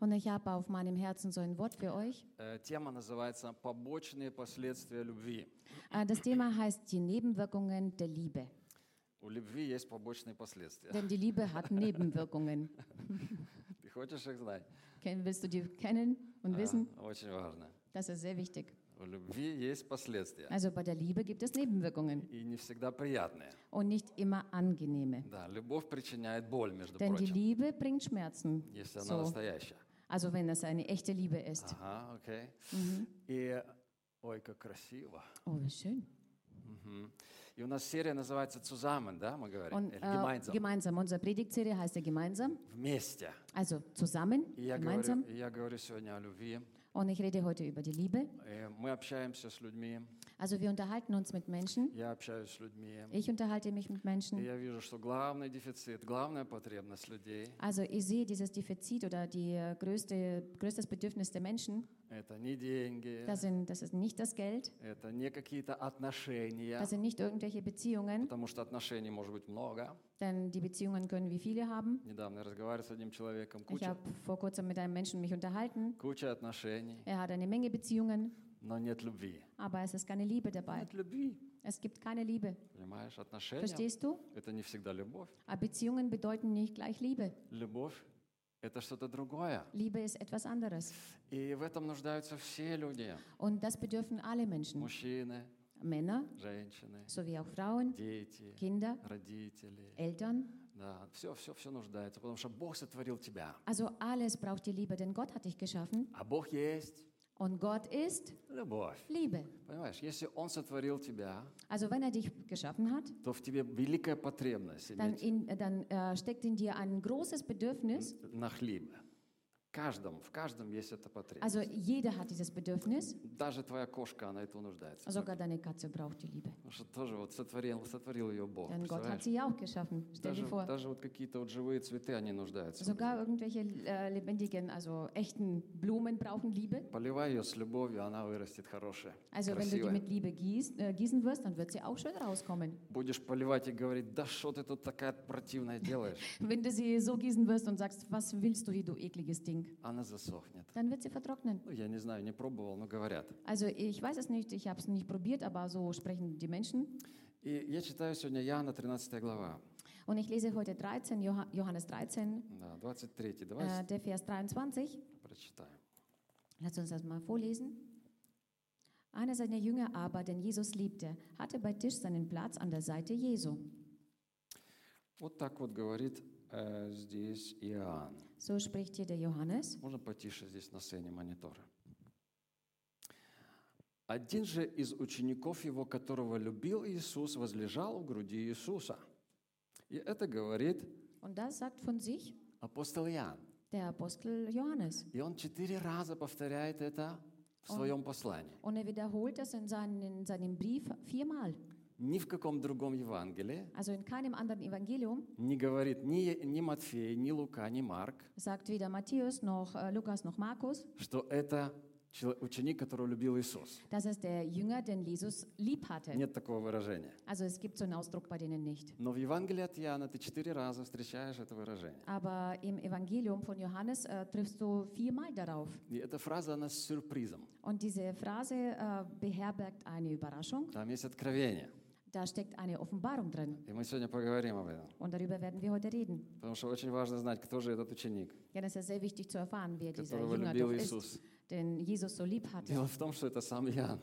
Und ich habe auf meinem Herzen so ein Wort für euch. Э, Тема называется «Побочные последствия любви». Äh, Das Thema heißt die Nebenwirkungen der Liebe. У любви есть побочные последствия. Denn die Liebe hat Nebenwirkungen. Ты хочешь их знать? Ken- Willst du die kennen und wissen? А, Очень важно. Das ist sehr wichtig. У любви есть последствия. Also bei der Liebe gibt es Nebenwirkungen И не всегда приятные. und nicht immer angenehme. Да, любовь причиняет боль, между Denn die прочим, Liebe bringt Schmerzen. если она So. настоящая. Also wenn es eine echte Liebe ist. Ага, окей. И, ой, как красиво. Oh, wie schön. Мгм. И у нас серия называется «Zusammen», да, мы говорим? Und Или äh, «Gemeinsam». gemeinsam. Unsere Predigtserie heißt ja gemeinsam. Вместе. Also zusammen, И я gemeinsam. говорю, и я говорю сегодня о любви. Und ich rede heute über die Liebe. И мы общаемся с людьми. Also wir unterhalten uns mit Menschen. Ich unterhalte mich mit Menschen. Also ich sehe dieses Defizit oder die äh, größte, größtes Bedürfnis der Menschen. Das, sind, das ist nicht das Geld. Das sind nicht irgendwelche Beziehungen. Denn die Beziehungen können wie viele haben. Ich habe vor kurzem mit einem Menschen mich unterhalten. Er hat eine Menge Beziehungen. aber es ist keine Liebe dabei. Нет любви, Es gibt keine Liebe. понимаешь? Отношения Verstehst du? – это не всегда любовь. Aber Beziehungen bedeuten nicht gleich Liebe. Любовь – это что-то другое. Liebe ist etwas anderes. И в этом нуждаются все люди. Und das bedürfen alle Menschen. Мужчины, Männer женщины, sowie auch Frauen, дети, Kinder, родители. Eltern. Да, все, все, все нуждается, потому что Бог сотворил тебя. Also alles braucht die Liebe, denn Gott hat dich geschaffen. А Бог есть Und Gott ist любовь. Liebe. Понимаешь, если Он сотворил тебя, Also wenn er dich geschaffen hat, то в тебе великая потребность dann, иметь in, dann äh, steckt in dir ein großes Bedürfnis. на хлеб. Каждом, в каждом есть эта потребность. Also jeder hat dieses Bedürfnis. Даже твоя кошка, она этого нуждается. Sogar deine Katze braucht die Liebe. Потому что тоже вот сотворил, сотворил ее Бог. Denn Gott hat sie ja auch geschaffen. Stell dir Даже, vor. даже вот какие-то вот живые цветы, они нуждаются. Sogar irgendwelche äh, lebendigen, also echten Blumen brauchen Liebe. Поливай ее с любовью, она вырастет хорошая, Also wenn du die красивая. mit Liebe gießt, äh, gießen wirst, dann wird sie auch schön rauskommen. Будешь поливать и говорить, да что ты тут такая противная делаешь? Wenn du sie so gießen wirst und sagst, was willst du hier, du ekliges Ding, Она засохнет. dann wird sie vertrocknen. Ну, я не знаю, не пробовал, но говорят. Also ich weiß es nicht, ich habe es nicht probiert, aber so sprechen die Menschen. И я читаю сегодня Иоанна 13 глава, Und ich lese heute 13, Joha- Johannes 13, да, 23. Давай äh, der Vers 23. прочитаем. Lass uns das mal vorlesen. Einer seiner Jünger aber, den Jesus liebte, hatte bei Tisch seinen Platz an der Seite Jesu. Вот так вот говорит э, здесь Иоанн. So spricht hier der Johannes. Можно потише здесь на сцене монитора. Один же из учеников его, которого любил Иисус, возлежал в груди Иисуса. И это говорит Und das sagt von sich апостол Иоанн. der Apostel Johannes. И он четыре раза повторяет это в своем послании. Und er wiederholt das in, seinen, in seinem Brief viermal. Ни в каком другом Евангелии Also in keinem anderen Evangelium не говорит ни, ни Матфей, ни Лука, ни Марк, sagt weder Matthäus noch äh, Lukas noch Markus, что это ученик, которого любил Иисус. dass es der Jünger, den Jesus lieb hatte. Нет такого выражения. Also es gibt so einen Ausdruck bei denen nicht. Но в Евангелии от Иоанна ты четыре раза встречаешь это выражение. Aber im Evangelium von Johannes äh, triffst du viermal darauf. И эта фраза, она с сюрпризом. Und diese Phrase äh, beherbergt eine Überraschung. Там есть откровение. Da steckt eine Offenbarung drin. И мы сегодня поговорим об этом. Und darüber werden wir heute reden. Потому что очень важно знать, кто же этот ученик. Denn es ist sehr wichtig zu erfahren, wer dieser Которого Jünger любил doch Иисус. ist, den Jesus so lieb hatte. Дело в том, что это сам Иоанн.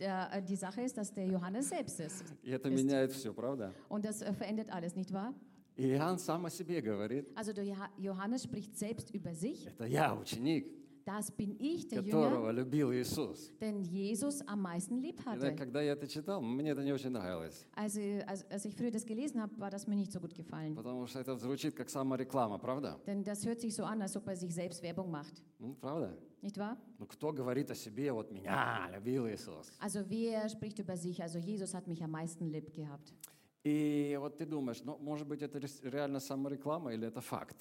Der, äh, die Sache ist, dass der Johannes selbst ist. И это Ist. меняет все, правда? Und das äh, verändert alles, nicht wahr? И Иоанн сам о себе говорит, Also der Joha- Johannes spricht selbst über sich. это я, ученик, Das bin ich, der которого Jünger, любил Иисус. den Jesus am meisten lieb И да, hatte. когда я это читал, мне это не очень нравилось. Also, als, als ich früher das gelesen habe, war das mir nicht so gut gefallen. Потому что это звучит как самореклама, правда? Denn das hört sich so an, als ob er sich selbst Werbung macht. Ну, правда? Nicht wahr? Ну, кто говорит о себе, вот меня любил Иисус? Also wer spricht über sich? Also Jesus hat mich am meisten lieb gehabt. И вот ты думаешь, ну, может быть, это рес- реально самореклама или это факт?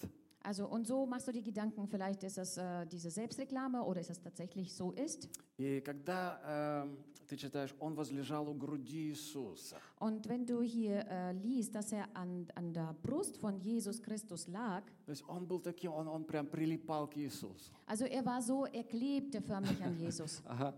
Also und so machst du die Gedanken, vielleicht ist das äh, diese Selbstreklame oder ist es tatsächlich so ist. И когда э, ты читаешь, он возлежал у груди Иисуса, Und wenn du hier äh, liest, dass er an, an der Brust von Jesus Christus lag, То есть он был таким, он, он прям прилипал к Иисусу. Also er war so, er klebte förmlich an Jesus. Ага.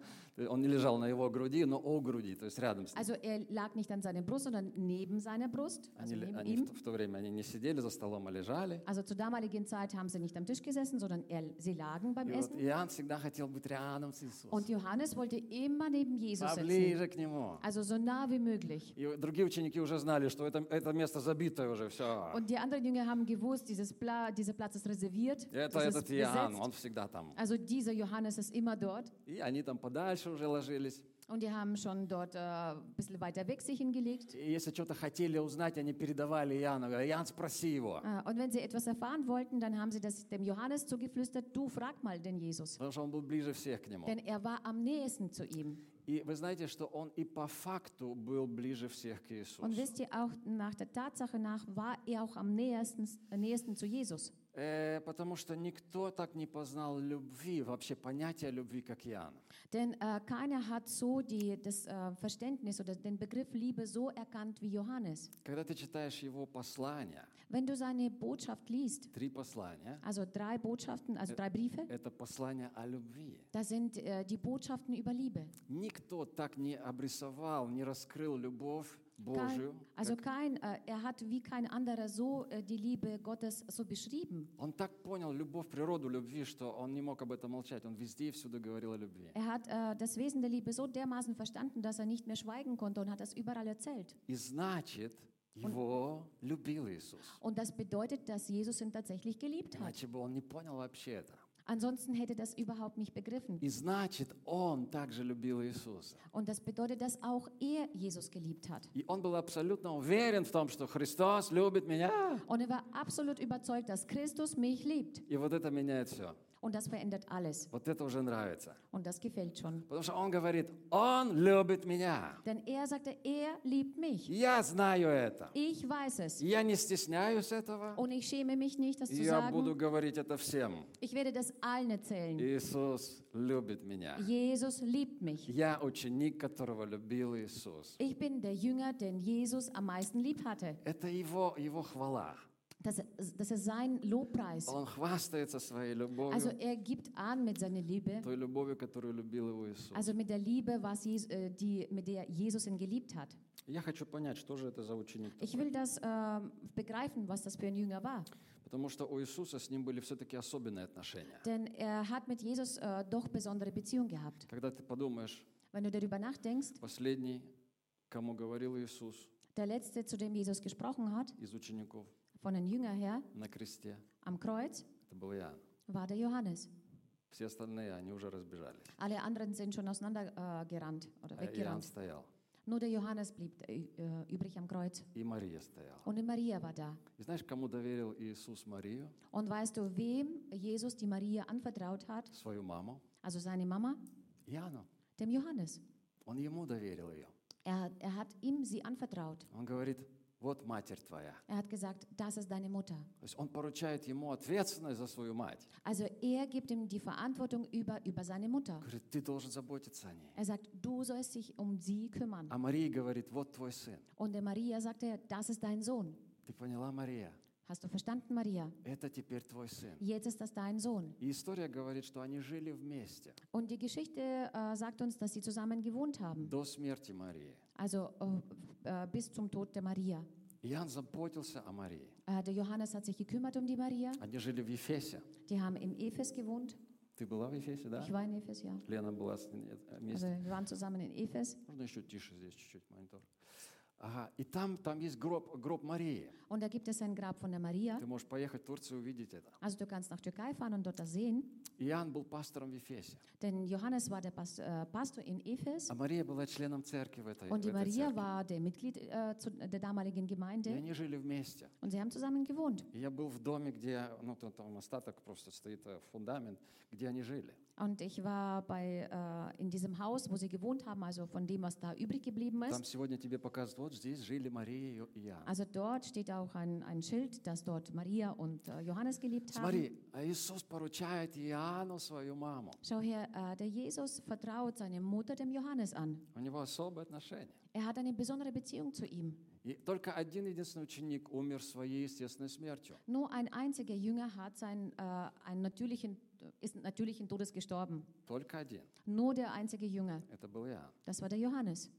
Он не лежал на его груди, но о груди, то есть рядом с ним. Also er lag nicht an seiner Brust, sondern neben seiner Brust, also Они, neben они ihm. в, в то время они не сидели за столом, а лежали. Also zur damaligen Zeit haben sie nicht am Tisch gesessen, sondern er, sie lagen beim И вот Essen. Иоанн всегда хотел быть рядом с Иисусом, Und Johannes wollte immer neben Jesus sitzen. поближе к Нему. Also so nah wie möglich. И другие ученики уже знали, что это, это место забитое уже, все. Und die anderen Jünger haben gewusst, dieses Pla dieser Platz ist reserviert. Это das ist этот Иоанн, besetzt. он всегда там. Also dieser Johannes ist immer dort. И они там подальше уже ложились. Und die haben schon dort äh, ein bisschen weiter weg sich hingelegt. И если что-то хотели узнать, они передавали Иоанну. Говорят, Иоанн, спроси его. Äh, Und wenn sie etwas erfahren wollten, dann haben sie das dem Johannes zugeflüstert, du frag mal den Jesus. Потому что он был ближе всех к нему. Denn er war am nächsten zu ihm. И вы знаете, что он и по факту был ближе всех к Иисусу. Und wisst ihr, auch nach der Tatsache nach war er auch am nähersten, äh, nächsten zu Jesus. Э, потому что никто так не познал любви, вообще понятия любви, как Иоанн. Denn äh, keiner hat so die, das äh, Verständnis oder den Begriff Liebe so erkannt wie Johannes. Когда ты читаешь его послания, Wenn du seine Botschaft liest, три послания, also drei Botschaften, also drei Briefe, это послания о любви. da sind äh, die Botschaften über Liebe. Никто так не обрисовал, не раскрыл любовь. Kein, also kein, äh, er hat wie kein anderer so äh, die Liebe Gottes so beschrieben. Он так понял любовь, природу любви, что он не мог об этом молчать. Он везде и всюду говорил о любви. Er hat äh, das Wesen der Liebe so dermaßen verstanden, dass er nicht mehr schweigen konnte und hat das überall erzählt. И значит, его любил Иисус. Und das bedeutet, dass Jesus ihn tatsächlich geliebt hat. Иначе бы он не понял вообще это. Ansonsten hätte das überhaupt nicht begriffen. И значит, он также любил Иисуса. Und das bedeutet, dass auch er Jesus geliebt hat. И он был абсолютно уверен в том, что Христос любит меня. Und er war absolut überzeugt, dass Christus mich liebt. И вот это меняет все. Und das verändert alles. Вот это уже нравится. Und das gefällt schon. Потому что он говорит, он любит меня. Denn er sagte, er liebt mich. Я знаю это. Ich weiß es. Я не стесняюсь этого. Und ich schäme mich nicht, das zu Я буду sagen. говорить это всем. Ich werde das allen erzählen. Иисус любит меня. Jesus liebt mich. Я ученик, которого любил Иисус. Ich bin der Jünger, den Jesus am meisten lieb hatte. Это его, его хвала. Das, das ist sein Lobpreis. Он хвастается своей любовью, Also er gibt an mit seiner Liebe, той любовью, которую любил его Иисус. also mit der Liebe, was Jesus, äh, die, mit der Jesus ihn geliebt hat. Я хочу понять, что же это за ученик. Ich такой. will das ähm, begreifen, was das für ein Jünger war. Потому что у Иисуса с ним были все-таки особенные отношения. Denn er hat mit Jesus äh, doch besondere Beziehung gehabt. Когда ты подумаешь, Wenn du darüber nachdenkst, последний, кому говорил Иисус der letzte, zu dem Jesus gesprochen hat, из учеников von den Jüngern her на кресте, am Kreuz, это был Иоанн. war der Johannes. Все остальные, они уже разбежались. Alle anderen sind schon auseinandergerannt äh, gerannt oder А Иоанн weggerannt. стоял, Nur der Johannes blieb äh, äh, übrig am Kreuz. и Мария стояла. Und die Maria war da. И знаешь, кому доверил Иисус Марию, Und weißt du, wem Jesus die Maria anvertraut hat? свою маму? Also seine Mama? Иоанну. Dem Johannes. Он ему доверил ее. Er, er hat ihm sie anvertraut. Он говорит, вот матерь твоя. Er hat gesagt, das ist deine Mutter. То есть он поручает ему ответственность за свою мать. Also er gibt ihm die Verantwortung über, über seine Mutter. Говорит, ты должен заботиться о ней. Er sagt, du sollst dich um sie kümmern. А Мария говорит, вот твой сын. Und der Maria sagt er, das ist dein Sohn. Ты поняла, Мария? Hast du verstanden, Maria? Это теперь твой сын. Jetzt ist das dein Sohn. И история говорит, что они жили вместе Und die Geschichte äh, sagt uns, dass sie zusammen gewohnt haben. до смерти Марии. Also äh, äh, bis zum Tod der Maria. Иоанн заботился о Марии. Äh, der Johannes hat sich gekümmert um die Maria. Они жили в Ефесе. Die haben im Ephes gewohnt. Ты была в Ефесе, да? Ich war in Ephes, ja. Лена была с ней Also вместе. wir waren zusammen in Ephes. Можно еще тише здесь чуть-чуть монитор. Ага, и там, там есть гроб, гроб Марии. Und da gibt es ein Grab von der Maria. Ты можешь поехать в Турцию и увидеть это. Also du kannst nach Türkei fahren und dort das sehen. Иоанн был пастором в Ефесе, Denn Johannes war der äh, Pastor in Ephes. а Мария была членом церкви в этой, Und die Maria церкви. war der Mitglied äh, zu, der damaligen И Gemeinde. они жили вместе. Und sie haben zusammen gewohnt. И я был в доме, где, ну, там, там остаток просто стоит, э, фундамент, где они жили. Und ich war bei, äh, in diesem Haus, wo sie gewohnt haben, also von dem, was da übrig geblieben Там ist. сегодня тебе показывают, вот здесь жили Мария и Иоанн. Also dort steht auch ein, ein Schild, dass dort Maria und äh, Johannes gelebt haben. Смотри, а Иисус поручает Иоанну свою маму. Schau her, äh, der Jesus vertraut seine Mutter dem Johannes an. У него особые отношения. Er hat eine besondere Beziehung zu ihm. И только один единственный ученик умер своей естественной смертью. Nur ein einziger Jünger hat seinen, äh, einen natürlichen, ist natürlichen Todes gestorben. Только один. Nur der einzige Jünger. Это был Иоанн, Das war der Johannes,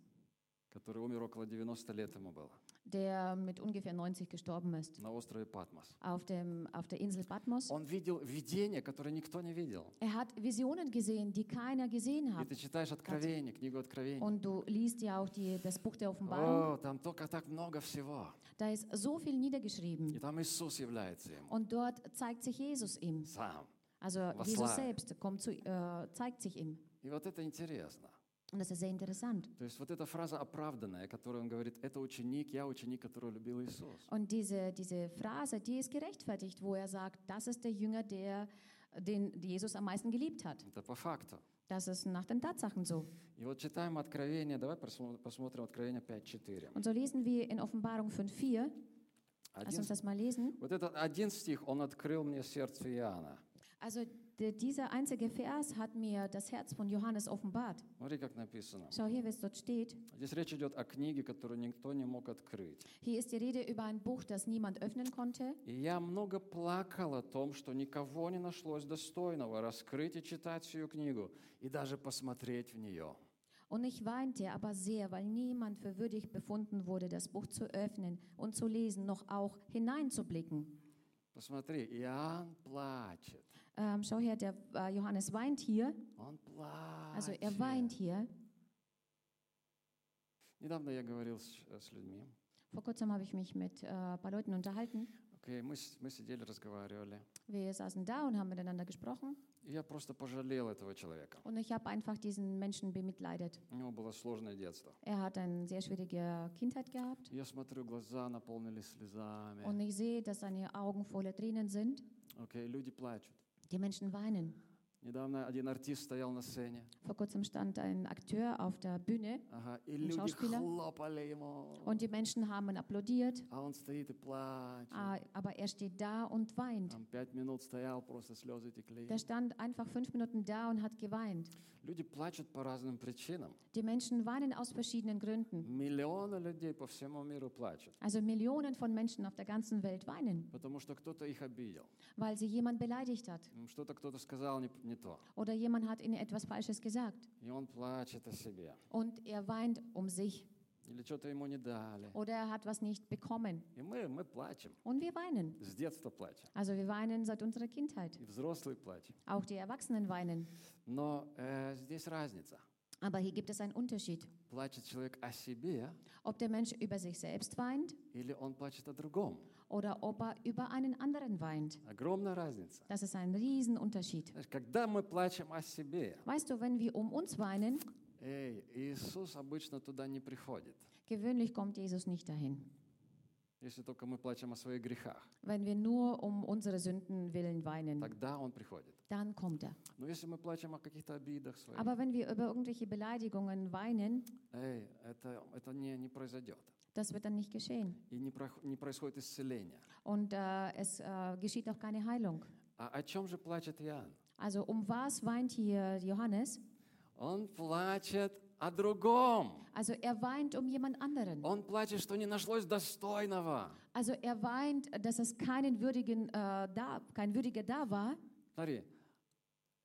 который умер около 90 лет ему было. der mit ungefähr 90 gestorben ist. На острове Патмос. Auf, dem, auf der Insel Patmos. Он видел видение, которое никто не видел. Er hat Visionen gesehen, die keiner gesehen И hat. ты читаешь Откровение, книгу Откровения. Und du liest ja auch die, das Buch der Offenbarung. О, там только так много всего. Da ist so viel niedergeschrieben. И там Иисус является ему Und dort zeigt sich Jesus ihm. сам. Also Was Jesus war? selbst kommt zu, äh, zeigt sich ihm. И вот это интересно. Und das ist sehr interessant. То есть вот эта фраза оправданная, которую он говорит, это ученик, я ученик, который любил Иисус. Und diese, diese Phrase, die ist gerechtfertigt, wo er sagt, das ist der Jünger, der den Jesus am meisten geliebt hat. Это по факту. Das ist nach den Tatsachen so. И вот читаем Откровение, давай просмо- посмотрим Откровение 5.4. Und so lesen wir in Offenbarung 5,4. Lass Один, uns das mal lesen. вот этот один стих, он открыл мне сердце Иоанна. Also der, dieser einzige Vers hat mir das Herz von Johannes offenbart. Смотри, как написано. Schau hier, wie es dort steht. Здесь речь идет о книге, которую никто не мог открыть. Hier ist die Rede über ein Buch, das niemand öffnen konnte. И я много плакал о том, что никого не нашлось достойного раскрыть и читать всю книгу, и даже посмотреть в нее. Und ich weinte aber sehr, weil niemand für würdig befunden wurde, das Buch zu öffnen und zu lesen, noch auch hineinzublicken. Посмотри, Иоанн плачет. Ähm, schau her, der äh, Johannes weint hier. Он плачет. Also er weint hier. Недавно я говорил с, с людьми. Vor kurzem habe ich mich mit äh, ein paar Leuten unterhalten. Окей, мы, с- мы сидели, разговаривали. Wir saßen da und haben miteinander gesprochen. И я просто пожалел этого человека. Und ich habe einfach diesen Menschen bemitleidet. У него было сложное детство. Er hat eine sehr schwierige Kindheit gehabt. Я смотрю, глаза наполнились слезами. Und ich sehe, dass seine Augen voller Tränen sind. Окей, люди плачут. Die Menschen weinen. Недавно один артист стоял на сцене, Vor kurzem stand ein Akteur auf der Bühne ага, и люди Schauspieler. хлопали ему. und die Menschen haben applaudiert. А он стоит и плачет. Ah, Aber er steht da und weint. Там пять минут стоял, просто слезы текли. Der stand einfach fünf Minuten da und hat geweint. Люди плачут по разным причинам. Die Menschen weinen aus verschiedenen Gründen. Миллионы людей по всему миру плачут, Also Millionen von Menschen auf der ganzen Welt weinen, потому что кто-то их обидел. weil sie jemand beleidigt hat М, Что-то кто-то сказал не, не то. oder jemand hat ihnen etwas Falsches gesagt. И он плачет о себе. Und er weint um sich Или что-то ему не дали. oder er hat was nicht bekommen. И мы, мы плачем. Und wir weinen. С детства плачем. Also wir weinen seit unserer Kindheit. И взрослые плачем. Auch die Erwachsenen weinen. Но э, здесь разница. Aber hier gibt es einen Unterschied. Плачет человек о себе Ob der Mensch über sich selbst weint или он плачет о другом. oder ob er über einen anderen weint. Огромная разница. Das ist ein Riesenunterschied. Знаешь, когда мы плачем о себе, Weißt du, wenn wir um uns weinen, эй, Иисус обычно туда не приходит. gewöhnlich kommt Jesus nicht dahin. Если только мы плачем о своих грехах, Wenn wir nur um unsere Sünden willen weinen, тогда Он приходит. dann kommt er. Но если мы плачем о каких-то обидах своих, Aber wenn wir über irgendwelche Beleidigungen weinen, эй, это, это не, не произойдет. das wird dann nicht geschehen. И не, прох- не происходит исцеление. Und äh, es äh, geschieht auch keine Heilung. А о чем же плачет Иоанн? Also um was weint hier Johannes? Он плачет о другом. Also er weint um jemand anderen. Он плачет, что не нашлось достойного. Also er weint, dass es keinen würdigen, äh, da, kein Würdiger da war. Смотри,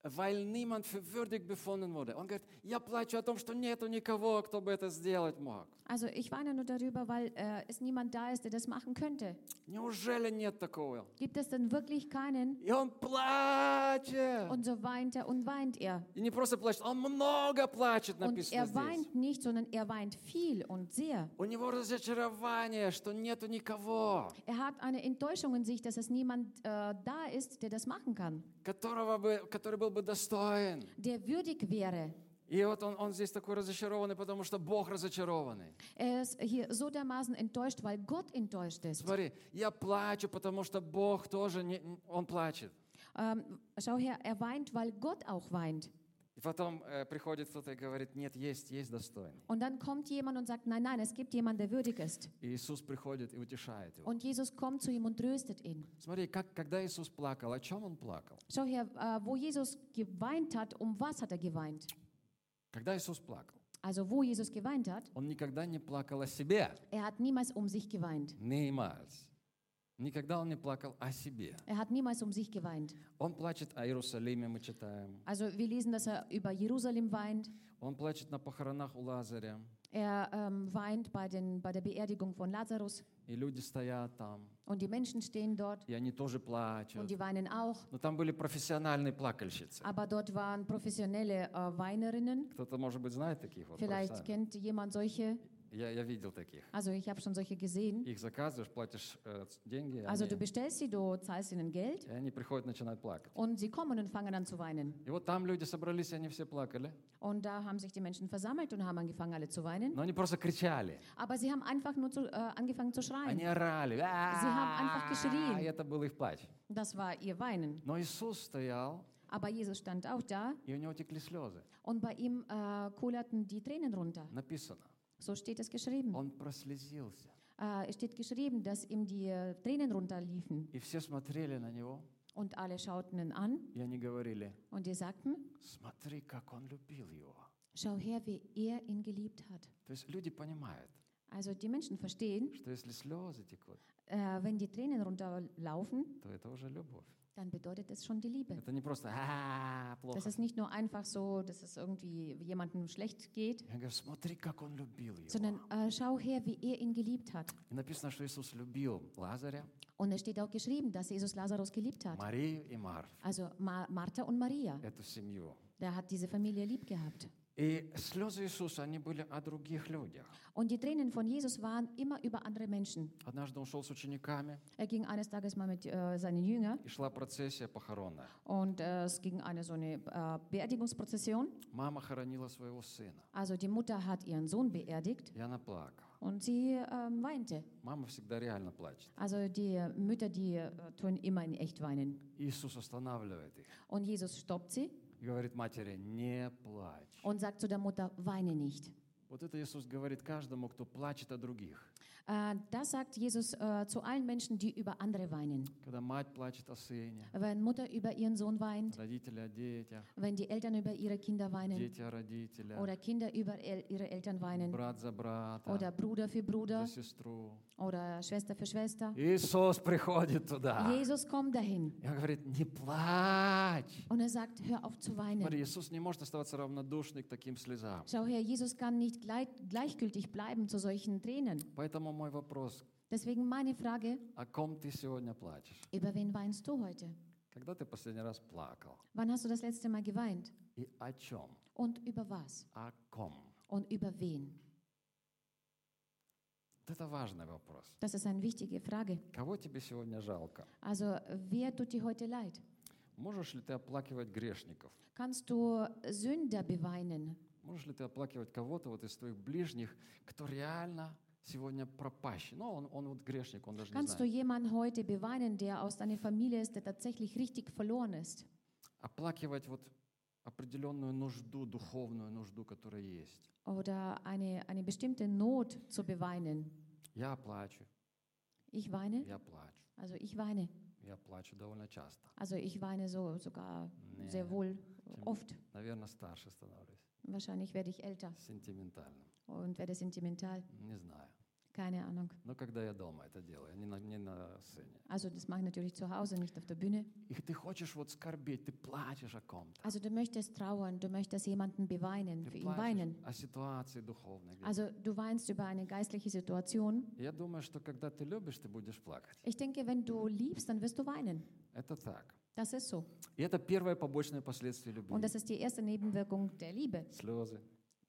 weil niemand für würdig befunden wurde. Он говорит, я плачу о том, что нету никого, кто бы это сделать мог. Also ich weine nur darüber, weil äh, es niemand da ist, der das machen könnte. Неужели нет такого? Gibt es denn wirklich keinen? И он плачет. Und so weint er und weint er. И не просто плачет, он много плачет, Und написано er здесь. weint nicht, sondern er weint viel und sehr. У него разочарование, что нету никого, Er hat eine Enttäuschung in sich, dass es niemand äh, da ist, der das machen kann, которого бы, который был бы достоин. der würdig wäre. И вот он, он здесь такой разочарованный, потому что Бог разочарованный. Er ist hier so dermaßen enttäuscht, weil Gott enttäuscht ist. Смотри, я плачу, потому что Бог тоже, не, он плачет. Schau her, er weint, weil Gott auch weint. И потом э, приходит кто-то и говорит, нет, есть, есть достойный. Und dann kommt jemand und sagt, nein, nein, es gibt jemanden, der würdig ist. И Иисус приходит и утешает его. Und Jesus kommt zu ihm und tröstet ihn. Смотри, как, когда Иисус плакал, о чем Он плакал? Schau her, äh, wo Jesus geweint hat, um was hat er geweint? Когда Иисус плакал, Also wo Jesus geweint hat, Он никогда не плакал о себе. er hat niemals um sich geweint. Niemals. Никогда Он не плакал о себе. Er hat niemals um sich geweint. Он плачет о Иерусалиме, мы читаем. Also wir lesen, dass er über Jerusalem weint. Он плачет на похоронах у Лазаря. Er ähm, weint bei, den, bei der Beerdigung von Lazarus. И люди стоят там, Und die Menschen stehen dort и они тоже und плачут. die weinen auch. Но там были профессиональные плакальщицы. Aber dort waren professionelle äh, Weinerinnen. Кто-то, может быть, знает таких вот Vielleicht kennt jemand solche. Я, я видел таких. Also ich habe schon solche gesehen. Их заказываешь, платишь э, ц- деньги, и Also они, du bestellst sie, du zahlst ihnen Geld и они приходят, начинают плакать. und sie kommen und fangen an zu weinen. И вот там люди собрались, и они все плакали. Und da haben sich die Menschen versammelt und haben angefangen alle zu weinen. Но они просто кричали. Aber sie haben einfach nur zu, äh, angefangen zu Они schreien. орали. haben einfach geschrien. И это был их плач. Das war ihr Weinen. Но Иисус стоял, Aber Jesus stand auch da и у него текли слезы. und bei ihm äh, kullerten die Tränen runter. Написано. So steht es geschrieben. Он прослезился. Äh, es steht geschrieben, dass ihm die äh, Tränen runterliefen. И все смотрели на него, Und alle schauten ihn an и они говорили, und die sagten, смотри, как он любил его. schau her, wie er ihn geliebt hat. То есть люди понимают, Also die Menschen verstehen, что если слезы текут, äh, wenn die Tränen runterlaufen, то это уже любовь. dann bedeutet es schon die Liebe. Это не просто «А, плохо. Das ist nicht nur einfach so, dass es irgendwie jemandem schlecht geht, Я говорю, смотри, как он любил его. sondern äh, schau her, wie er ihn geliebt hat. И написано, что Иисус любил Лазаря, Und es steht auch geschrieben, dass Jesus Lazarus geliebt hat. Марию и Марфу, Also Ma Martha und Maria. эту семью. Der hat diese Familie lieb gehabt. Und die Tränen von Jesus waren immer über andere Menschen. Er ging eines Tages mal mit äh, seinen Jüngern. Und äh, es ging eine so eine äh, Beerdigungsprozession. Also die Mutter hat ihren Sohn beerdigt. Und sie ähm, weinte. Also die Mütter, die äh, tun immer in echt weinen. Und Jesus stoppt sie. Говорит матери, не плачь. und sagt zu der Mutter, weine nicht. Вот это Иисус говорит каждому, кто плачет о других. Äh, das sagt Jesus äh, zu allen Menschen, die über andere weinen. Wenn Mutter über ihren Sohn weint, wenn die Eltern über ihre Kinder weinen, oder Kinder über ihre Eltern weinen, oder Bruder für Bruder, oder Schwester für Schwester. Jesus kommt dahin. Und er sagt, hör auf zu weinen. Schau her, Jesus kann nicht gleichgültig bleiben zu solchen Tränen. Поэтому мой вопрос, Deswegen meine Frage, о ком ты сегодня плачешь? über wen weinst du heute? Когда ты последний раз плакал? Wann hast du das letzte Mal geweint? И о чем? Und über was? О ком? Und über wen? Это важный вопрос. Das ist eine wichtige Frage. Кого тебе сегодня жалко? Also, wer tut dir heute leid? Можешь ли ты оплакивать грешников? Kannst du Sünder beweinen? Можешь ли ты оплакивать кого-то вот из твоих ближних, кто реально сегодня пропащий? Ну, он, он вот грешник, он даже не Kannst du знает. jemanden heute beweinen, der aus deiner Familie ist, der tatsächlich richtig verloren ist? Оплакивать вот определенную нужду, духовную нужду, которая есть. Oder eine, eine bestimmte Not zu beweinen? Я плачу, Ich weine? я плачу, Also ich weine. я плачу довольно часто. Also ich weine so sogar Nee, sehr wohl oft. Наверное, старше становлюсь, Wahrscheinlich werde ich älter сентиментальным. und werde sentimental. Не знаю. Keine Ahnung. Но когда я дома это делаю, не на, не на сцене. Also das mache ich natürlich zu Hause, nicht auf der Bühne. И ты хочешь вот скорбеть, ты плачешь о ком-то. Also du möchtest trauern, du möchtest jemanden beweinen, Ты für ihn плачешь weinen. о ситуации духовной. где-то. Also du weinst über eine geistliche Situation. Я думаю, что когда ты любишь, ты будешь плакать. Ich denke, wenn du liebst, dann wirst du weinen. Это так. Das ist so. И это первое побочное последствие любви. Und das ist die erste Nebenwirkung der Liebe. Слезы.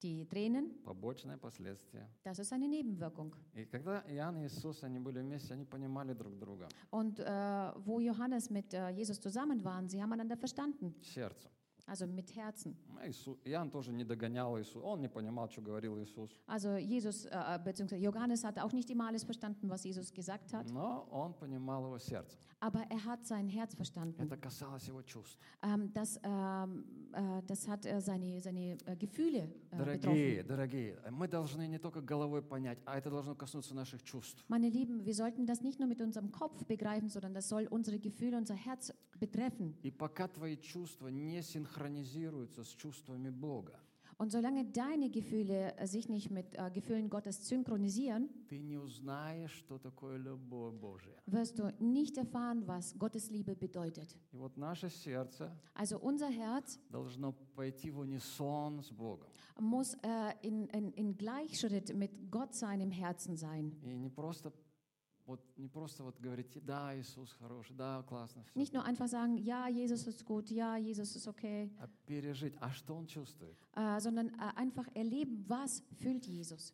Die Tränen, Побочное последствие. das ist eine Nebenwirkung. И когда Иоанн и Иисус, они были вместе, они понимали друг друга. Und äh, wo Johannes mit äh, Jesus zusammen waren, sie haben einander verstanden. Сердцем. also mit Herzen. Иису- Иоанн тоже не догонял Иисуса, он не понимал, что говорил Иисус. Also Jesus, äh, beziehungsweise Johannes hat auch nicht immer alles verstanden, was Jesus gesagt hat, Но он понимал его сердце. aber er hat sein Herz verstanden. Это касалось его чувств. Ähm, das, ähm, äh, das hat äh, seine, seine äh, Gefühle äh, Дорогие, betroffen. дорогие, мы должны не только головой понять, а это должно коснуться наших чувств. Meine Lieben, wir sollten das nicht nur mit unserem Kopf begreifen, sondern das soll unsere Gefühle, unser Herz betreffen. И пока твои чувства не синхронизируются с чувствами Бога, Und solange deine Gefühle äh, sich nicht mit äh, Gefühlen Gottes synchronisieren, ты не узнаешь, что такое любовь Божья. wirst du nicht erfahren, was Gottes Liebe bedeutet. И вот наше сердце Also unser Herz должно пойти в унисон с Богом. muss äh, in, in, in Gleichschritt mit Gott seinem Herzen sein. И не просто Вот не просто вот говорить, да, Иисус хороший, да, классно, все. Nicht nur einfach sagen, ja, Jesus ist gut, ja, Jesus ist okay, А пережить, а что он чувствует? äh, sondern äh, einfach erleben, was fühlt Jesus.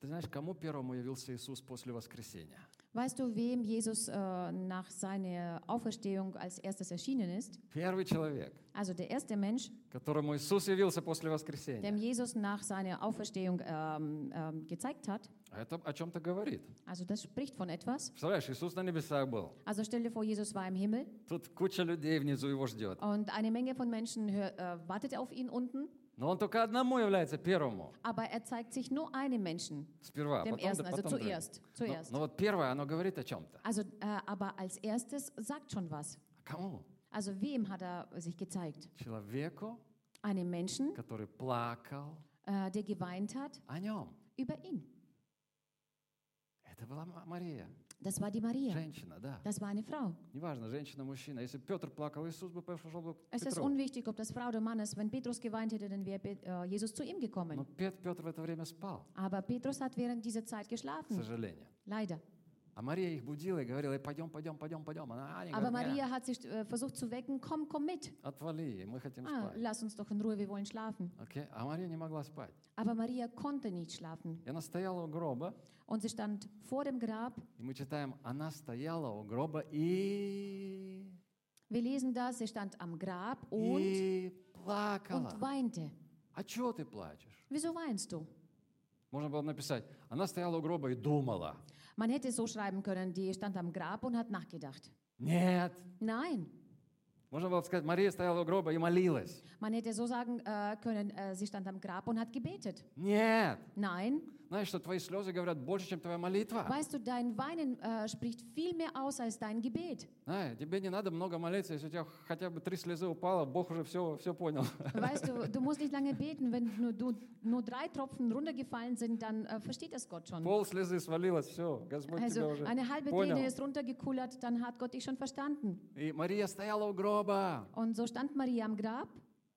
Ты знаешь, кому первому явился Иисус после воскресения? Weißt du, wem Jesus äh, nach seiner Auferstehung als erstes erschienen ist? Первый человек, Also der erste Mensch, которому Иисус явился после воскресения. dem Jesus nach seiner Auferstehung ähm, ähm, gezeigt hat. А Это о чем-то говорит. Also das spricht von etwas. Представляешь, Иисус на небесах был. Also stell dir vor, Jesus war im Himmel Тут куча людей внизу его ждет. und eine Menge von Menschen hör, äh, wartet auf ihn unten, Но он только одному является первому. aber er zeigt sich nur einem Menschen, Сперва, dem потом, ersten, also потом другим. zuerst. Но, zuerst. но вот первое, оно говорит о чем-то. Also, äh, aber als erstes sagt schon was. Кому? Also wem hat er sich gezeigt? Человеку, Einem Menschen, который плакал äh, der geweint hat о нем. über ihn. Это была Ма- Мария. Das war die Maria. Женщина, да. Das war eine Frau. Неважно, женщина, мужчина. Если Петр плакал, Иисус бы пошел бы к Es ist Петру. unwichtig, ob das Frau oder Mann ist. Wenn Petrus geweint hätte, dann wäre Pet- äh, Jesus zu ihm Но gekommen. Пет- Петр в это время спал, Aber Petrus hat während dieser Zeit к geschlafen. сожалению. Leider. А Мария их будила и говорила, «Э, пойдем, пойдем, пойдем, пойдем. Она, они Aber говорят, «Не, Maria hat sich äh, versucht zu wecken, komm, komm mit. отвали, мы хотим Ah, спать. lass uns doch in Ruhe, wir wollen schlafen. Окей? А Мария не могла спать. Aber Maria konnte nicht schlafen. И она стояла у гроба, Und sie stand vor dem Grab. и мы читаем, она стояла у гроба и, Wir lesen das, sie stand am Grab und, и плакала. und weinte. А чего ты плачешь? Wieso weinst du? Можно было написать, она стояла у гроба и думала. Man hätte es so schreiben können, die stand am Grab und hat nachgedacht. Нет. Nein, Можно было сказать, Мария стояла у гроба и молилась. man hätte so sagen äh, können, äh, sie stand am Grab und hat gebetet. Нет. Nein, Знаешь, что твои слезы говорят больше, чем твоя молитва. weißt du, dein Weinen äh, spricht viel mehr aus als dein Gebet. Знаешь, тебе не надо много молиться, если у тебя хотя бы три слезы упало, Бог уже все, все понял. Weißt du, du musst nicht lange beten, wenn nur, du, nur drei Tropfen runtergefallen sind, dann äh, versteht das Gott schon. Пол слезы свалилось, все, Господь тебя Also уже eine halbe понял. Träne ist runtergekullert, dann hat Gott dich schon verstanden. И Мария стояла у гроба, Und so stand Maria am Grab.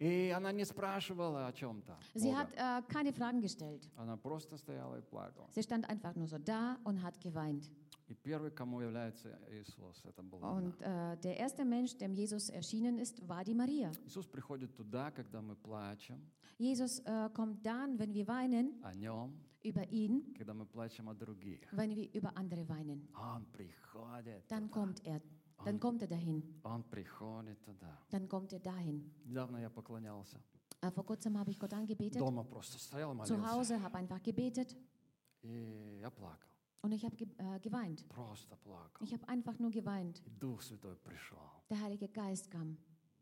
и она не спрашивала о чем-то. Sie hat äh, keine Fragen gestellt. Она просто стояла и плакала. Sie stand einfach nur so da und hat geweint. И первый, кому является Иисус, это была она. Und äh, der erste Mensch, dem Jesus erschienen ist, war die Maria. Иисус приходит туда, когда мы плачем Jesus äh, kommt dann, wenn wir weinen, о Нем, über ihn, когда мы плачем о других. wenn wir über andere weinen. Он приходит, Dann kommt er, dann kommt er dahin, Он приходит туда. dann kommt er dahin. Недавно я поклонялся. Äh, vor kurzem habe ich Gott angebetet, Дома просто стоял, zu молился. Hause, habe einfach gebetet И я плакал. und ich habe ge äh, geweint. Просто плакал. Ich habe einfach nur geweint. И Дух Святой пришел. Der Heilige Geist kam.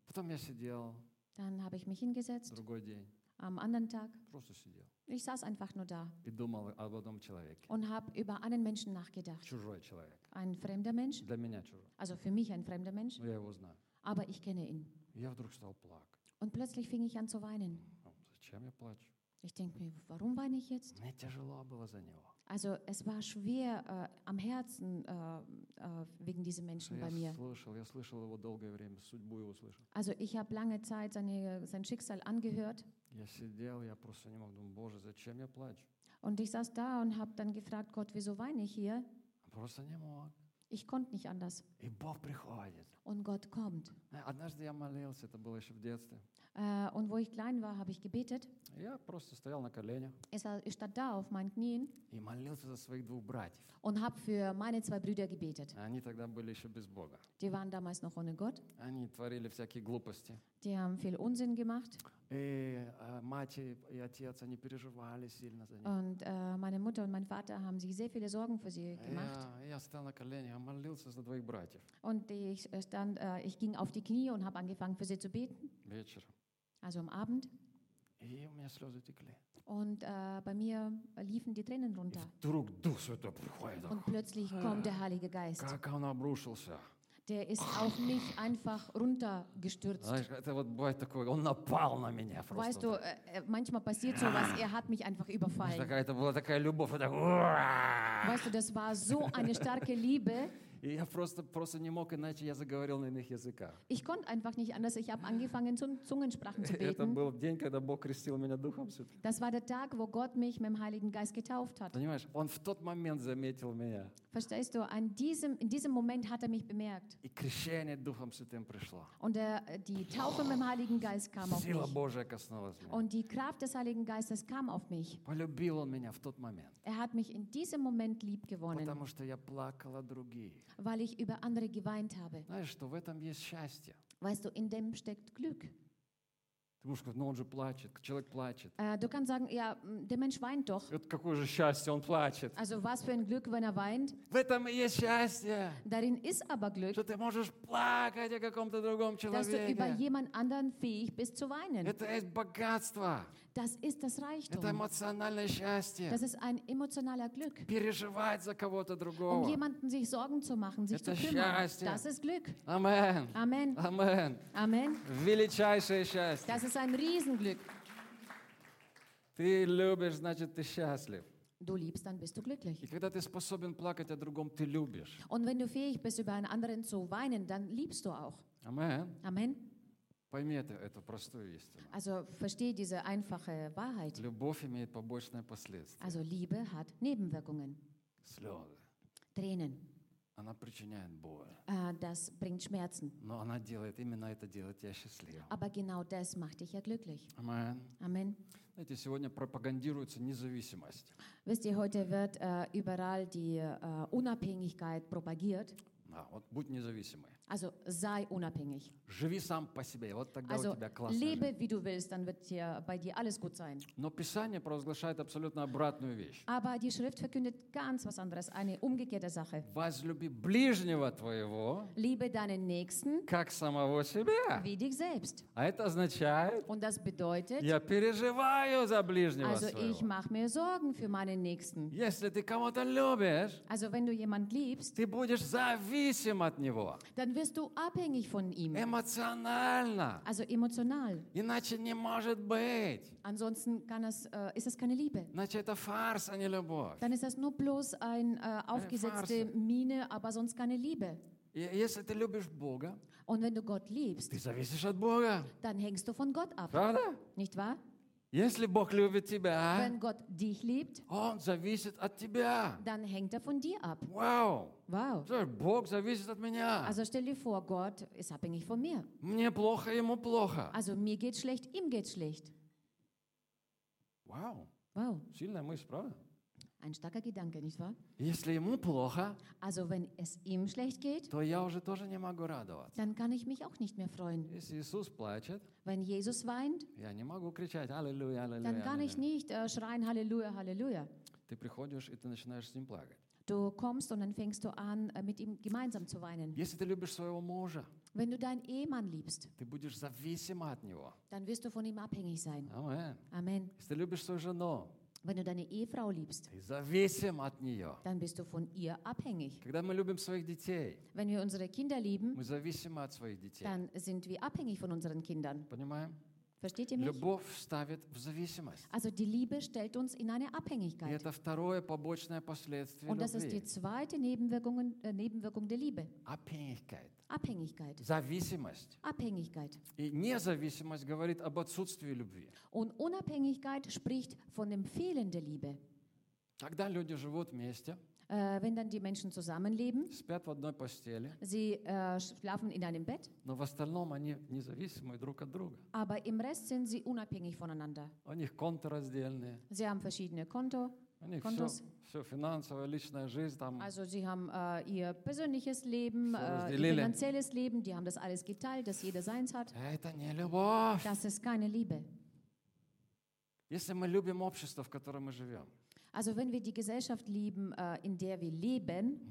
Потом я сидел, Dann habe ich mich hingesetzt, другой день, am anderen Tag. просто сидел. Ich saß einfach nur da И думал об одном человеке. und habe über einen Menschen nachgedacht. Чужой человек. Ein fremder Mensch, Для меня чужой. also für mich ein fremder Mensch, Но я его знаю. aber ich kenne ihn. И я вдруг стал плакать. Und plötzlich fing ich an zu weinen. Ну, Зачем я плачу? Ich denke mir, warum weine ich jetzt? Мне тяжело было за него. Also es war schwer äh, am Herzen äh, äh, wegen dieser Что Menschen я bei mir. слышал, я слышал его долгое время, судьбу его слышал. Also ich habe lange Zeit seine, sein Schicksal angehört und ich saß da und habe dann gefragt, Gott, wieso weine ich hier? Ich konnte nicht anders. Und Gott kommt. Äh, und wo ich klein war, habe ich gebetet. Ich stand da auf meinen Knien. Und habe für meine zwei Brüder gebetet. Die waren damals noch ohne Gott. Die haben viel Unsinn gemacht. Und äh, meine Mutter und mein Vater haben sich sehr viele Sorgen für sie gemacht. Und ich, äh, stand, äh, ich ging auf die Knie und habe angefangen für sie zu beten. Also am Abend. Und äh, bei mir liefen die Tränen runter. Und plötzlich kommt der Heilige Geist. Как он обрушился. Der ist auf mich einfach runtergestürzt. Знаешь, это вот бывает такое, он напал на меня просто. Weißt du, äh, äh, manchmal passiert sowas, er hat mich einfach Знаешь, überfallen. такая, это была такая любовь, и так, «Ура!» Weißt du, das war so eine starke Liebe. И я просто, просто не мог, иначе я заговорил на иных языках. Ich konnte einfach nicht anders. Ich habe angefangen, Zung- Zungensprachen zu Это beten. был день, когда Бог крестил меня Духом Святым. Das war der Tag, wo Gott mich mit dem Heiligen Geist getauft hat. Понимаешь, он в тот момент заметил меня. Verstehst du? An diesem, in diesem Moment hat er mich bemerkt. И крещение Духом Святым пришло. Und der, die Taufe mit dem Heiligen Geist kam auf Сила mich. Божия коснулась меня. Und die Kraft des Heiligen Geistes kam auf mich. Полюбил он меня в тот момент. Er hat mich in diesem Moment lieb gewonnen, Потому что я плакал о других. weil ich über andere geweint habe. Знаешь, что в этом есть счастье. Weißt du, in dem steckt Glück. Ты можешь сказать, ну он же плачет, человек плачет. Äh, du kannst sagen, ja, m, der Mensch weint doch. Это какое же счастье, он плачет. Also was für ein Glück, wenn er weint. В этом и есть счастье, Darin ist aber Glück, что ты можешь плакать о каком-то другом dass du über человеке. jemand anderen fähig bist zu weinen. Это есть богатство, Das ist das это Reichtum. эмоциональное счастье. Das ist ein emotionaler Glück. Переживать за кого-то Um другого. jemanden sich Sorgen zu machen, sich zu Это kümmern. счастье. Das ist Glück. Амен. Amen. Амен. Amen. Величайшее счастье. Das ist ein Riesenglück. Ты любишь, значит, ты счастлив. Du liebst, dann bist du glücklich. И когда ты способен плакать о другом, ты любишь. Und wenn du fähig bist, über einen anderen zu weinen, dann liebst du auch. Амен. Amen. Пойми это, эту простую истину. Also versteh diese einfache Wahrheit. Любовь имеет побочные последствия. Also Liebe hat Nebenwirkungen. Слезы. Tränen. Она причиняет боль. Äh, das bringt Schmerzen. Но она делает, именно это делает тебя счастливым. Aber genau das macht dich ja glücklich. Амен. Amen. Знаете, сегодня пропагандируется независимость. Wisst ihr, heute wird äh, überall die äh, Unabhängigkeit propagiert. Да, вот будь независимый. Also sei unabhängig. Живи сам по себе, вот тогда у Also тебя классная жизнь. lebe, wie du willst, dann wird dir, bei dir alles gut sein. Но Писание провозглашает абсолютно обратную вещь. Aber die Schrift verkündet ganz was anderes, eine umgekehrte Sache. Возлюби ближнего твоего, Liebe deinen Nächsten как самого себя. wie dich selbst. А это означает, Und das bedeutet, я переживаю за ближнего also ich своего. mache mir Sorgen für meinen Nächsten. Если ты кого-то любишь, Also wenn du jemand liebst, ты будешь зависим от него. dann wirst du abhängig von ihm. Эмоционально. Also emotional. Иначе не может быть. Ansonsten kann es, äh, ist es keine Liebe. Иначе это фарс, а не любовь. Dann ist das nur bloß eine äh, aufgesetzte Farce. Mine, aber sonst keine Liebe. И если ты любишь Бога, Und wenn du Gott liebst, ты зависишь от Бога. dann hängst du von Gott ab. Правда? Nicht wahr? Если Бог любит тебя, Wenn Gott dich liebt, Он зависит от тебя. dann hängt er von dir ab. Вау! Wow. Слушай, Бог зависит от меня. Also stell dir vor, Gott ist abhängig von mir. Мне плохо, ему плохо. Also mir geht's schlecht, ihm geht's schlecht. Вау! Wow. Сильная мысль, правда? Ein starker Gedanke, nicht wahr? Если ему плохо, Also wenn es ihm schlecht geht, то я уже тоже не могу радоваться. dann kann ich mich auch nicht mehr freuen. Если Иисус плачет, Wenn Jesus weint, я не могу кричать «Аллилуйя, dann аллилуйя». kann ich аллилуйя». nicht äh, schreien Halleluja, Halleluja. Ты приходишь, и ты начинаешь с ним плакать. Du kommst und dann fängst du an, äh, mit ihm gemeinsam zu weinen. Если ты любишь своего мужа, Wenn du deinen Ehemann liebst, ты будешь зависима от него. dann wirst du von ihm abhängig sein. Амен. Amen. Если ты любишь свою жену, Wenn du deine Ehefrau liebst, ты зависим от нее. dann bist du von ihr abhängig. Когда мы любим своих детей, Wenn wir unsere Kinder lieben, мы зависимы от своих детей. dann sind wir abhängig von unseren Kindern. Понимаем? Versteht ihr mich? Любовь ставит в зависимость. Also die Liebe stellt uns in eine И Abhängigkeit. это второе побочное последствие Und das ist die любви. zweite Nebenwirkung, äh, Nebenwirkung der Liebe. Abhängigkeit, Abhängigkeit. зависимость. Abhängigkeit. И независимость говорит об отсутствии любви. Und Unabhängigkeit spricht von dem Fehlen der Liebe. Когда люди живут вместе, Äh, wenn dann die Menschen zusammenleben, спят в одной постели, sie äh, schlafen in einem Bett, но в остальном они независимые друг от друга. aber im Rest sind sie unabhängig voneinander. У них конты раздельные, Sie haben verschiedene Konto, у них все, Контос. все финансовая, личная жизнь там. also sie haben äh, ihr persönliches Leben, So, äh, ihr разделили. finanzielles Leben, die haben das alles geteilt, dass jeder seins hat. Это не любовь. Das ist keine Liebe. Если мы любим общество, в котором мы живем, also wenn wir die Gesellschaft lieben, äh, in der wir leben,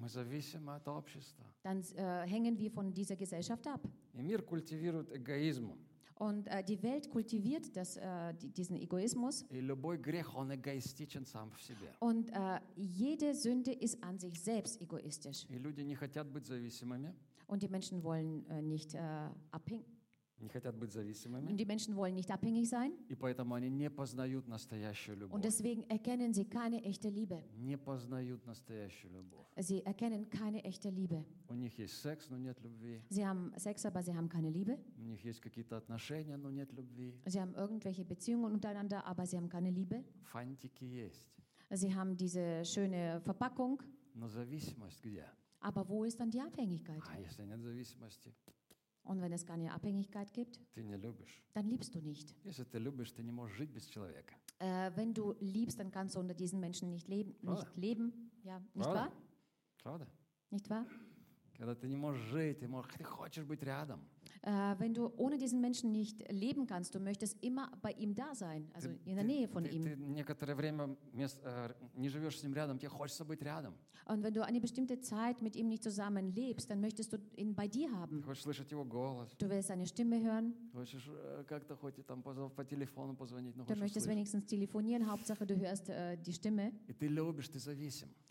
dann äh, hängen wir von dieser Gesellschaft ab. Und äh, die Welt kultiviert das, diesen Egoismus. Und jede Sünde ist an sich selbst egoistisch. Und die Menschen wollen nicht abhängen. не хотят быть зависимыми, Und die Menschen wollen nicht abhängig sein. и поэтому они не познают настоящую любовь. Und deswegen erkennen sie keine echte Liebe. Не познают настоящую любовь. Sie erkennen keine echte Liebe. У них есть секс, но нет любви. Sie haben Sex, aber sie haben keine Liebe. У них есть какие-то отношения, но нет любви. Sie haben irgendwelche Beziehungen untereinander, aber sie haben keine Liebe. Фантики есть. Sie haben diese schöne Verpackung, Но зависимость где? aber wo ist dann die Abhängigkeit? А если нет зависимости, Und wenn es keine Abhängigkeit gibt, ты не любишь. dann liebst du nicht. Если ты любишь, ты не можешь жить без человека. Äh, wenn du liebst, dann kannst du unter diesen Menschen nicht leben. Правда? Nicht leben. Ja, nicht Правда? wahr? Правда? Nicht wahr? Когда ты не можешь жить, ты, можешь, ты хочешь быть рядом. Äh, wenn du ohne diesen Menschen nicht leben kannst, du möchtest immer bei ihm da sein, also in der Nähe von ihm. Und wenn du eine bestimmte Zeit mit ihm nicht zusammen lebst, dann möchtest du ihn bei dir haben. Du willst seine Stimme hören. Du möchtest wenigstens telefonieren, Hauptsache du hörst äh, die Stimme.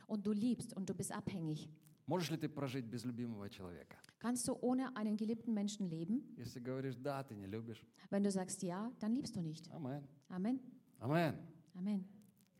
Und du liebst und du bist abhängig. Можешь ли ты прожить без любимого человека? Kannst du ohne einen geliebten Menschen leben? Если говоришь «да», ты не любишь. Wenn du sagst ja, dann liebst du nicht. Амен. Amen. Амен. Amen.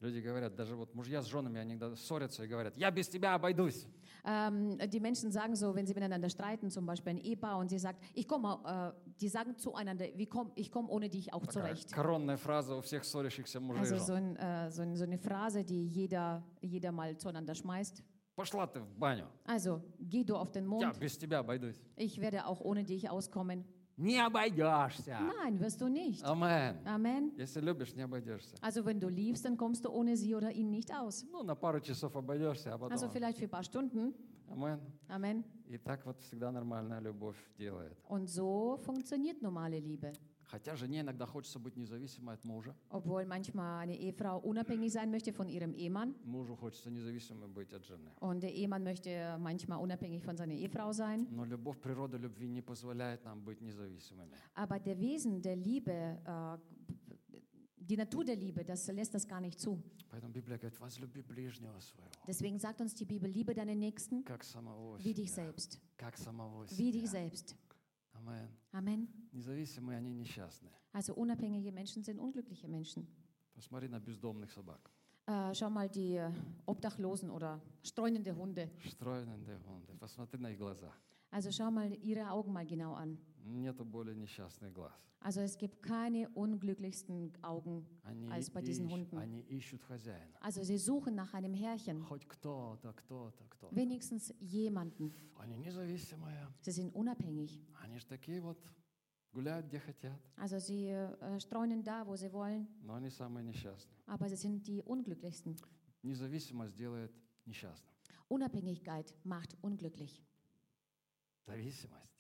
Люди говорят, даже вот мужья с женами, они иногда ссорятся и говорят, я без тебя обойдусь. Ähm, die Menschen sagen so, wenn sie miteinander streiten, zum Beispiel ein Ehepaar, und sie sagt, ich komme, äh, die sagen zueinander, wie komm, ich komme ohne dich auch Такая zurecht. коронная фраза у всех ссорящихся мужей и Also жен. so, ein, äh, so, ein, so eine Phrase, die jeder, jeder mal zueinander schmeißt. Пошла ты в баню, Also, geh du auf den я Mond, без тебя обойдусь. ich werde auch ohne dich auskommen. Не обойдешься. Nein, wirst du nicht. Амен. Amen. Если любишь, не обойдешься. Also, wenn du liebst, dann kommst du ohne sie oder ihn nicht aus. Ну, на пару часов обойдешься, а потом... Also, vielleicht für ein paar Stunden. Амен. Amen. И так вот всегда нормальная любовь делает. Und so funktioniert normale Liebe. Хотя жене иногда хочется быть независимой от мужа. Obwohl manchmal eine Ehefrau unabhängig sein möchte von ihrem Ehemann. Mужу хочется независимой быть от жены. Und der Ehemann möchte manchmal unabhängig von seiner Ehefrau sein. Но любовь, природа любви не позволяет нам быть независимыми. Aber der Wesen der Liebe, äh, die Natur der Liebe, das lässt das gar nicht zu. Поэтому Библия говорит, возлюби ближнего своего, Deswegen sagt uns die Bibel, liebe deinen Nächsten как самого wie dich себя. selbst. Как самого Wie dich себя. selbst. Амен. Amen. Независимые, они несчастные. Also unabhängige Menschen sind unglückliche Menschen. Посмотри на бездомных собак. Äh, schau mal die äh, Obdachlosen oder streunende Hunde. Стройные хунды. Посмотри на их глаза. Also schau mal ihre Augen mal genau an. Нету более несчастных глаз. Also es gibt keine unglücklichsten Augen Они, als bei diesen ищ- Hunden. они ищут хозяина. Also sie suchen nach einem Herrchen. Хоть кто-то, кто-то, кто-то. Wenigstens jemanden. Они независимые. Sie sind unabhängig. Они же такие вот гуляют, где хотят. Also sie äh, streunen da, wo sie wollen, Но они самые несчастные. aber sie sind die unglücklichsten. Независимость делает несчастным. Unabhängigkeit macht unglücklich. Зависимость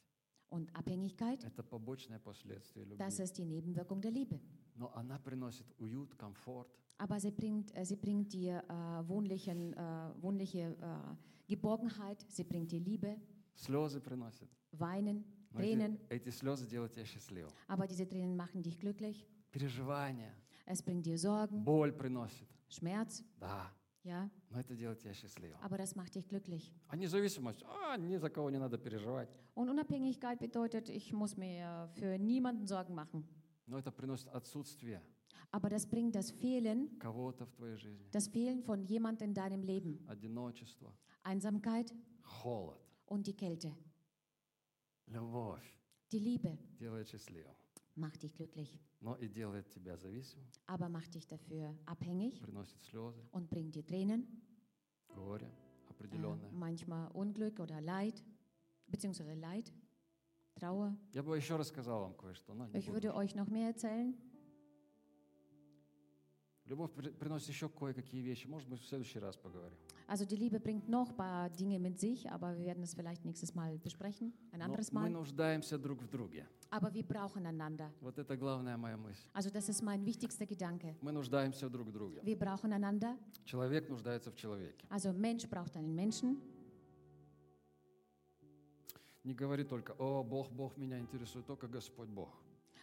Und Abhängigkeit, – это побочное последствие любви. das ist die Nebenwirkung der Liebe. Но она приносит уют, комфорт, Aber sie bringt, äh, sie bringt dir äh, wohnlichen, äh, wohnliche äh, Geborgenheit, sie bringt dir Liebe, слезы приносит. Weinen, Но Tränen. эти, эти слезы делают тебя счастливым. Aber diese Tränen machen dich glücklich. Переживания, Es bringt dir Sorgen, боль приносит. Schmerz, Да, ja, но это делает тебя счастливым. aber das macht dich glücklich. А независимость, а, ни за кого не надо переживать. Und Unabhängigkeit bedeutet, ich muss mir für niemanden Sorgen machen. Но это приносит отсутствие Aber das bringt das Fehlen, кого-то в твоей жизни. das Fehlen von jemand in deinem Leben. Одиночество, Einsamkeit холод, und die Kälte. любовь Die Liebe делает счастливым. macht dich glücklich, Но и делает тебя зависимым, aber macht dich dafür abhängig приносит слезы, und bringt dir Tränen, горе, äh, определенное. manchmal Unglück oder Leid, beziehungsweise Leid, Trauer. Я бы еще рассказал вам кое-что, но не Ich буду. würde euch noch mehr erzählen. Любовь при- приносит еще кое-какие вещи. Может быть, в следующий раз поговорим. Also die Liebe bringt noch ein paar Dinge mit sich, aber wir werden es vielleicht nächstes Mal besprechen, ein Но anderes мы Mal. нуждаемся друг в друге. Aber wir brauchen einander. Вот это главная моя мысль. Also das ist mein wichtigster Gedanke. Мы нуждаемся друг в друге. Wir brauchen einander. Человек нуждается в человеке. Also Mensch braucht einen Menschen. Не говори только, о, Бог, Бог меня интересует, только Господь Бог.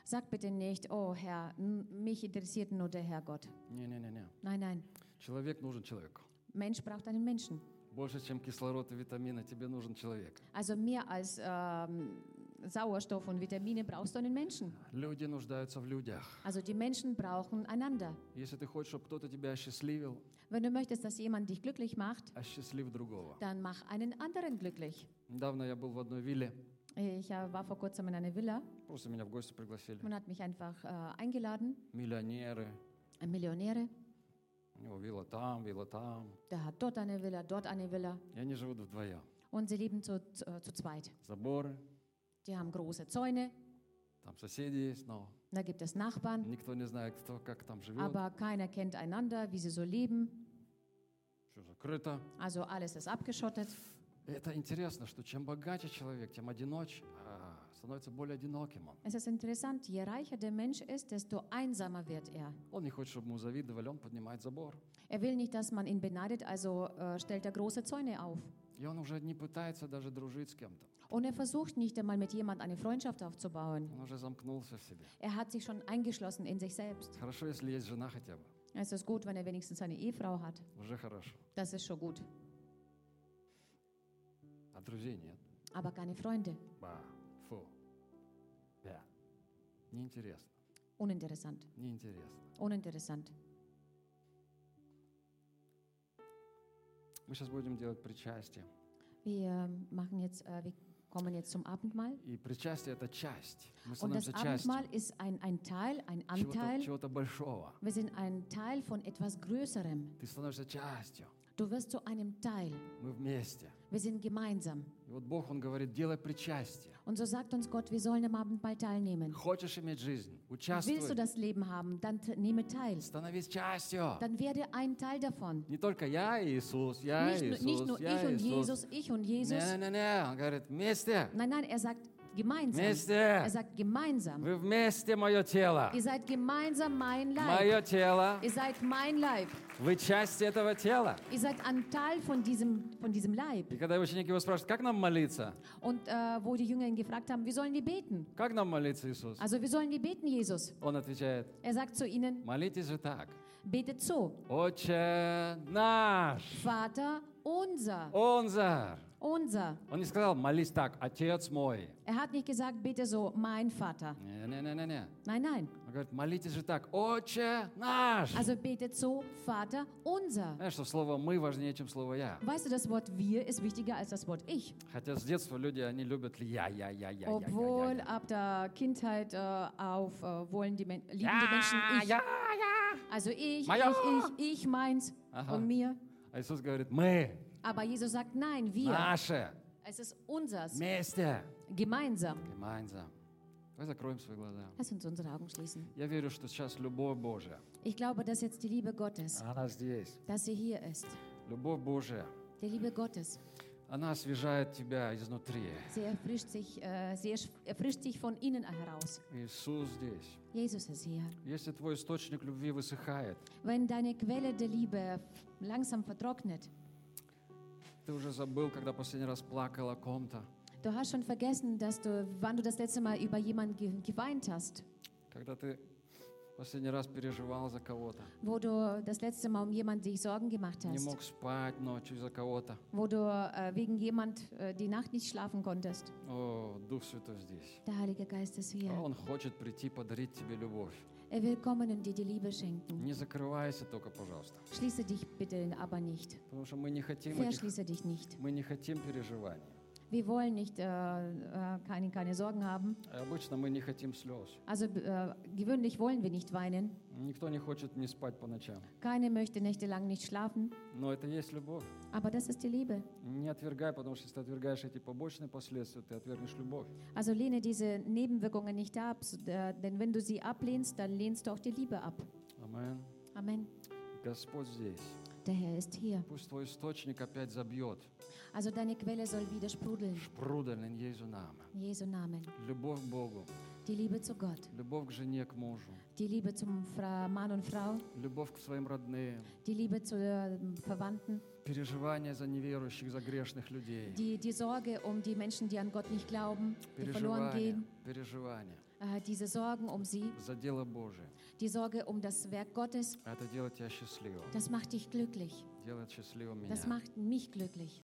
Sag bitte nicht, oh Herr, n- mich interessiert nur der Herr Gott. Не-не-не-не. Nein, nein. Человек нужен человеку. Mensch braucht einen Menschen. Больше, чем кислород и витамины, тебе нужен человек. Also mehr als ähm, Sauerstoff und Vitamine brauchst du einen Menschen. Люди нуждаются в людях. Also die Menschen brauchen einander. Если ты хочешь, чтобы кто-то тебя осчастливил, Wenn du möchtest, dass jemand dich glücklich macht, осчастлив другого. dann mach einen anderen glücklich. Недавно я был в одной вилле, Ich äh, war vor kurzem in einer Villa. просто меня в гости пригласили. Man hat mich einfach äh, eingeladen. Миллионеры, Ein Millionäre. У него вилла там, вилла там. Der hat dort eine Villa, dort eine Villa. И они живут вдвоем. Und sie leben zu, zu, äh, zu zweit. Заборы, Die haben große Zäune. там соседи есть, но Da gibt es Nachbarn. никто не знает, кто как там живет. Aber keiner kennt einander, wie sie so leben. Все закрыто. Also alles ist abgeschottet. Это интересно, что чем богаче человек, тем одиноч, а, становится более одиноким он. Es ist interessant, je reicher der Mensch ist, desto einsamer wird er. Он не хочет, чтобы ему завидовали, он поднимает забор. Er will nicht, dass man ihn beneidet, also äh, stellt er große Zäune auf. И он уже не пытается даже дружить с кем-то. Und er versucht nicht einmal mit jemand eine Freundschaft aufzubauen. Он уже замкнулся в себе. Er hat sich schon eingeschlossen in sich selbst. Хорошо, если есть жена хотя бы. Es ist gut, wenn er wenigstens eine Ehefrau hat. Уже хорошо. Das ist schon gut. А друзей нет. Aber keine Freunde. Ба, фу. Да. Неинтересно. Uninteressant. Неинтересно. Uninteressant. Мы сейчас будем делать причастие. Wir machen jetzt, äh, wir kommen jetzt zum Abendmahl. И причастие – это часть. Мы Und das становимся частью Abendmahl ist ein, ein Teil, ein чего-то, Anteil. чего-то большого. Wir sind ein Teil von etwas Größerem. Ты становишься частью. Du wirst zu einem Teil. Мы вместе. Wir sind gemeinsam. И вот Бог, Он говорит, делай причастие. Und so sagt uns Gott, wir sollen am Abendmahl teilnehmen. Хочешь иметь жизнь? Willst du Участвуй. das Leben haben, dann t- nehme teil. Становись частью. Dann werde ein Teil davon. Не только я и Иисус, я Nicht, и nur- nicht nur Иисус, я ich и und Иисус. Jesus, ich und Jesus. Не-не-не, он говорит, вместе. Nein, nein, er sagt gemeinsam. Вместе. Er sagt gemeinsam. Вы вместе мое тело. Ihr seid gemeinsam mein Leib. Мое тело. Ihr seid mein Leib. Вы часть этого тела. Ihr seid ein Teil von diesem, von diesem Leib. И когда ученики его spрашивают, как нам молиться? Und äh, wo die Jünger ihn gefragt haben, wie sollen wir beten? Как нам молиться, Иисус? Also, wie sollen wir beten, Jesus? Он отвечает, Er sagt zu ihnen, молитесь же так. betet so. Отче наш, Vater unser. онзар. Unser. Он не сказал, молись так, отец мой. Er hat nicht gesagt, bitte so, mein Vater. Не-не-не-не. Nein, nein. Он говорит, молитесь же так, отче наш. Also betet so, Vater unser. Знаешь, что слово «мы» важнее, чем слово «я». Weißt du, das Wort wir ist wichtiger als das Wort ich. Хотя с детства люди, они любят «я, я, я, я, я, я, Obwohl я, я». ab der Kindheit äh, auf äh, wollen die Men lieben die Ja, Menschen ich. я, я. Also ich, Моё. ich, ich, ich, meins Ага. und mir. А Иисус говорит, мы, Aber Jesus sagt nein, wir. наше, Es ist unsers, вместе, gemeinsam. gemeinsam. Давай закроем свои глаза. Lass uns unsere Augen schließen. Я верю, что сейчас любовь Божия, Ich glaube, dass jetzt die Liebe Gottes, она здесь. dass sie hier ist. Любовь Божия, Die Liebe Gottes, она освежает тебя изнутри. sie erfrischt sich, äh, sie ersch- erfrischt sich von innen heraus. Иисус здесь. Jesus ist hier. Если твой источник любви высыхает, Wenn deine Quelle der Liebe langsam vertrocknet, ты уже забыл, когда последний раз плакал о ком-то, du hast schon vergessen, dass du, wann du das letzte Mal über jemanden ge geweint hast, когда ты последний раз переживал за кого-то, wo du das letzte Mal um jemanden dich Sorgen gemacht не hast, мог спать ночью из-за кого-то. wo du äh, wegen jemand äh, die Nacht nicht schlafen konntest. О, Дух Святой здесь. Der Heilige Geist ist hier. Он хочет прийти подарить тебе любовь. Er will kommen und dir die Liebe schenken. Не закрывайся только, пожалуйста. Schließe dich bitte aber nicht. Потому что мы не хотим этих, Verschließe dich nicht. мы не хотим переживаний. Wir wollen nicht äh, äh, keine, keine Sorgen haben. И обычно мы не хотим слез. Also äh, gewöhnlich wollen wir nicht weinen. Никто не хочет не спать по ночам. Keine möchte nächtelang nicht schlafen. Но это есть любовь. Aber das ist die Liebe. Не отвергай, потому что если ты отвергаешь эти побочные последствия, ты отвергнешь любовь. Also lehne diese Nebenwirkungen nicht ab, so, äh, denn wenn du sie ablehnst, dann lehnst du auch die Liebe ab. Amen. Amen. Господь здесь. Der Herr ist hier. Пусть твой источник опять забьет. Also deine Quelle soll wieder sprudeln. Шпрудель in Jesu Namen. In Jesu Namen. Любовь к Богу. Die Liebe zu Gott. Любовь к жене, к мужу. Die Liebe zum Fra Mann und Frau. Любовь к своим родным. Die Liebe zu äh, Verwandten. Переживание за неверующих, за грешных людей. Die, die Sorge um die Menschen, die an Gott nicht glauben, die verloren Переживание. gehen. Переживание. Äh, diese Sorgen um sie. За дело Божие. Die Sorge um das Werk Gottes. Это делает тебя счастливым. Das macht dich glücklich. Das macht mich glücklich.